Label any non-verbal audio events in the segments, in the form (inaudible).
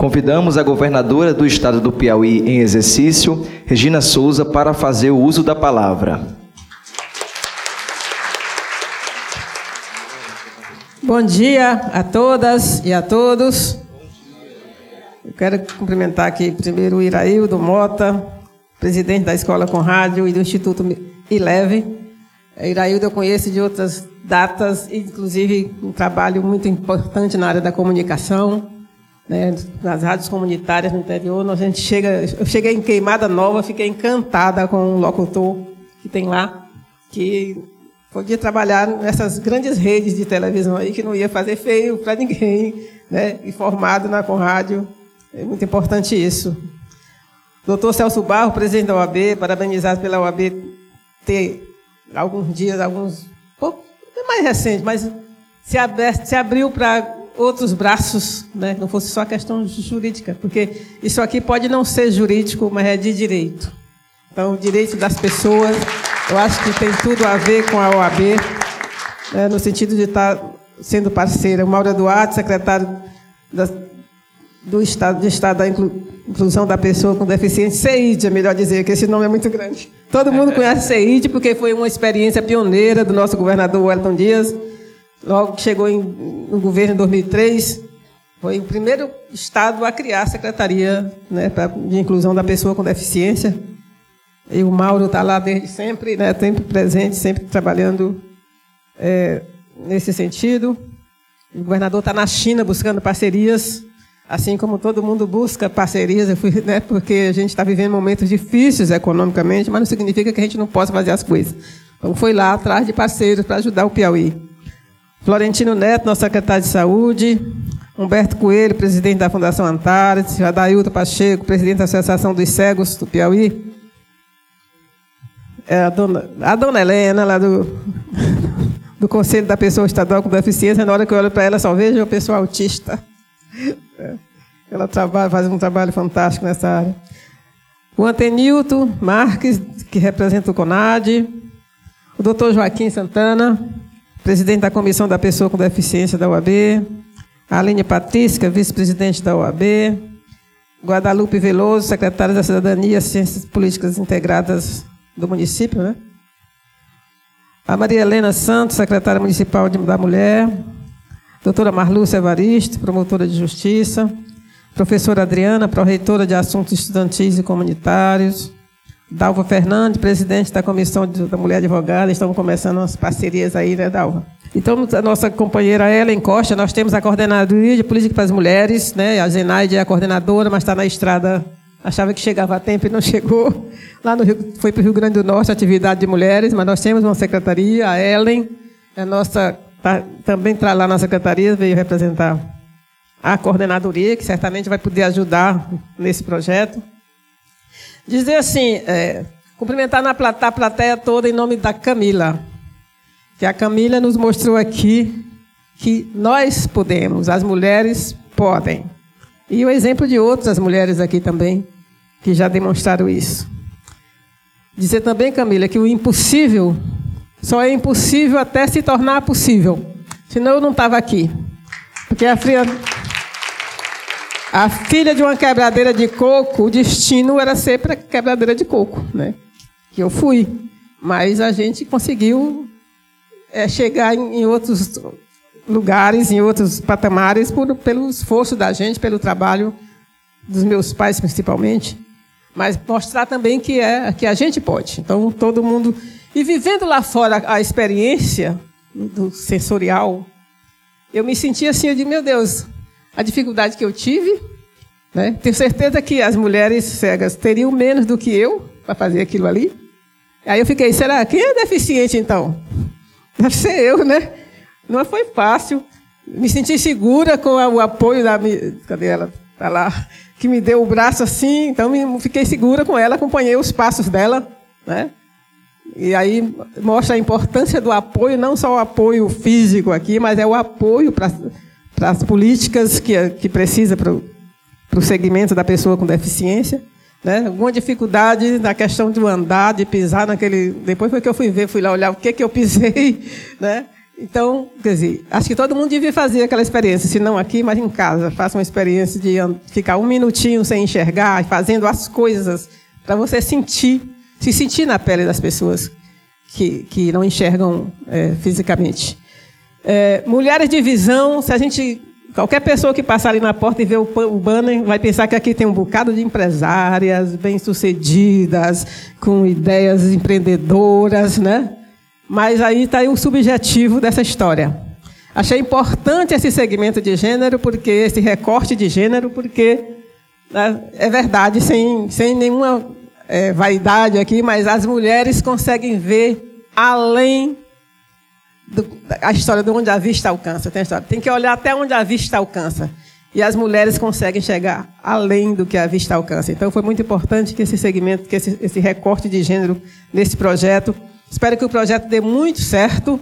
Convidamos a governadora do estado do Piauí em exercício, Regina Souza, para fazer o uso da palavra. Bom dia a todas e a todos. Eu quero cumprimentar aqui primeiro o Iraildo Mota, presidente da Escola com Rádio e do Instituto Ileve. Iraildo eu conheço de outras datas, inclusive um trabalho muito importante na área da comunicação, né, nas rádios comunitárias no interior. A gente chega, eu cheguei em Queimada Nova, fiquei encantada com o locutor que tem lá, que podia trabalhar nessas grandes redes de televisão aí, que não ia fazer feio para ninguém, né, informado na Conrádio. É muito importante isso. Doutor Celso Barro, presidente da OAB, parabenizado pela OAB ter alguns dias, alguns, pouco, mais recente, mas se, aberto, se abriu para outros braços, né? não fosse só questão jurídica, porque isso aqui pode não ser jurídico, mas é de direito. Então, o direito das pessoas, eu acho que tem tudo a ver com a OAB, né? no sentido de estar sendo parceira. O Mauro Duarte, secretário da, do Estado, de Estado da Inclusão da Pessoa com Deficiência, CEID, é melhor dizer, que esse nome é muito grande. Todo mundo conhece CEID porque foi uma experiência pioneira do nosso governador Wellington Dias, logo que chegou em, no governo em 2003, foi o primeiro estado a criar a Secretaria né, de Inclusão da Pessoa com Deficiência. E o Mauro está lá desde sempre, né, sempre presente, sempre trabalhando é, nesse sentido. O governador está na China buscando parcerias Assim como todo mundo busca parcerias, né, porque a gente está vivendo momentos difíceis economicamente, mas não significa que a gente não possa fazer as coisas. Então, foi lá atrás de parceiros para ajudar o Piauí. Florentino Neto, nosso secretário de Saúde, Humberto Coelho, presidente da Fundação Antares, Adailton Pacheco, presidente da Associação dos Cegos do Piauí, é a, dona, a dona Helena, lá do, (laughs) do Conselho da Pessoa Estadual com Deficiência, na hora que eu olho para ela, só vejo o pessoal autista. É. Ela trabalha, faz um trabalho fantástico nessa área. O Antenilton Marques, que representa o CONAD. O doutor Joaquim Santana, presidente da Comissão da Pessoa com Deficiência da UAB. Aline Patrícia, vice-presidente da UAB. Guadalupe Veloso, secretária da Cidadania e Ciências Políticas Integradas do município. Né? A Maria Helena Santos, secretária municipal da Mulher. Doutora Marlúcia Evaristo, promotora de justiça. Professora Adriana, pró-reitora de Assuntos Estudantis e Comunitários. Dalva Fernandes, presidente da Comissão da Mulher Advogada. Estamos começando umas parcerias aí, né, Dalva? Então, a nossa companheira Ellen Costa, nós temos a Coordenadoria de Política para as Mulheres, né? A Zenaide é a coordenadora, mas está na estrada, achava que chegava a tempo e não chegou. Lá no Rio, foi para o Rio Grande do Norte, atividade de mulheres, mas nós temos uma secretaria, a Ellen, é nossa Tá, também está lá na secretaria, veio representar a coordenadoria, que certamente vai poder ajudar nesse projeto. Dizer assim, é, cumprimentar na plateia, a plateia toda em nome da Camila, que a Camila nos mostrou aqui que nós podemos, as mulheres podem. E o exemplo de outras mulheres aqui também, que já demonstraram isso. Dizer também, Camila, que o impossível só é impossível até se tornar possível. Senão eu não estava aqui. Porque a filha, a filha de uma quebradeira de coco, o destino era ser para quebradeira de coco, né? Que eu fui. Mas a gente conseguiu é, chegar em, outros lugares, em outros patamares, por, pelo esforço da gente, pelo trabalho dos meus pais, principalmente. Mas mostrar também que, é, que a gente pode. Então, todo mundo e vivendo lá fora a experiência do sensorial, eu me senti assim, eu digo, meu Deus, a dificuldade que eu tive, né? Tenho certeza que as mulheres cegas teriam menos do que eu para fazer aquilo ali. Aí eu fiquei, será? Quem é deficiente então? Deve ser eu, né? Não foi fácil. Me senti segura com o apoio da. Cadê ela? Está lá. Que me deu o braço assim, então fiquei segura com ela, acompanhei os passos dela, né? E aí mostra a importância do apoio, não só o apoio físico aqui, mas é o apoio para as políticas que, que precisa para o segmento da pessoa com deficiência. Né? Alguma dificuldade na questão do andar, de pisar naquele. Depois foi que eu fui ver, fui lá olhar o que, que eu pisei. (laughs) Né? Então, quer dizer, acho que todo mundo devia fazer aquela experiência, se não aqui, mas em casa. Faça uma experiência de ficar um minutinho sem enxergar, fazendo as coisas, para você sentir, se sentir na pele das pessoas que, que não enxergam é, fisicamente. É, mulheres de visão, se a gente. Qualquer pessoa que passar ali na porta e ver o, o banner vai pensar que aqui tem um bocado de empresárias bem-sucedidas, com ideias empreendedoras, né? Mas aí está o subjetivo dessa história. Achei importante esse segmento de gênero, porque esse recorte de gênero, porque né, é verdade, sem, sem nenhuma é, vaidade aqui, mas as mulheres conseguem ver além do, a história de onde a vista alcança. Tem, tem que olhar até onde a vista alcança. E as mulheres conseguem chegar além do que a vista alcança. Então foi muito importante que esse segmento, que esse, esse recorte de gênero nesse projeto Espero que o projeto dê muito certo.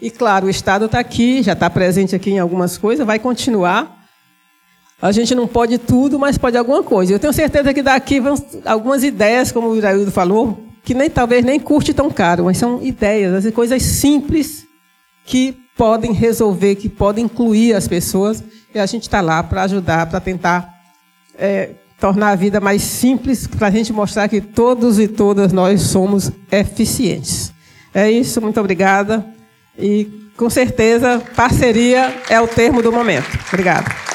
E, claro, o Estado está aqui, já está presente aqui em algumas coisas, vai continuar. A gente não pode tudo, mas pode alguma coisa. Eu tenho certeza que daqui vão algumas ideias, como o Iraildo falou, que nem talvez nem curte tão caro, mas são ideias, as coisas simples que podem resolver, que podem incluir as pessoas. E a gente está lá para ajudar, para tentar é, tornar a vida mais simples, para a gente mostrar que todos e todas nós somos eficientes. É isso, muito obrigada. E com certeza, parceria é o termo do momento. Obrigada.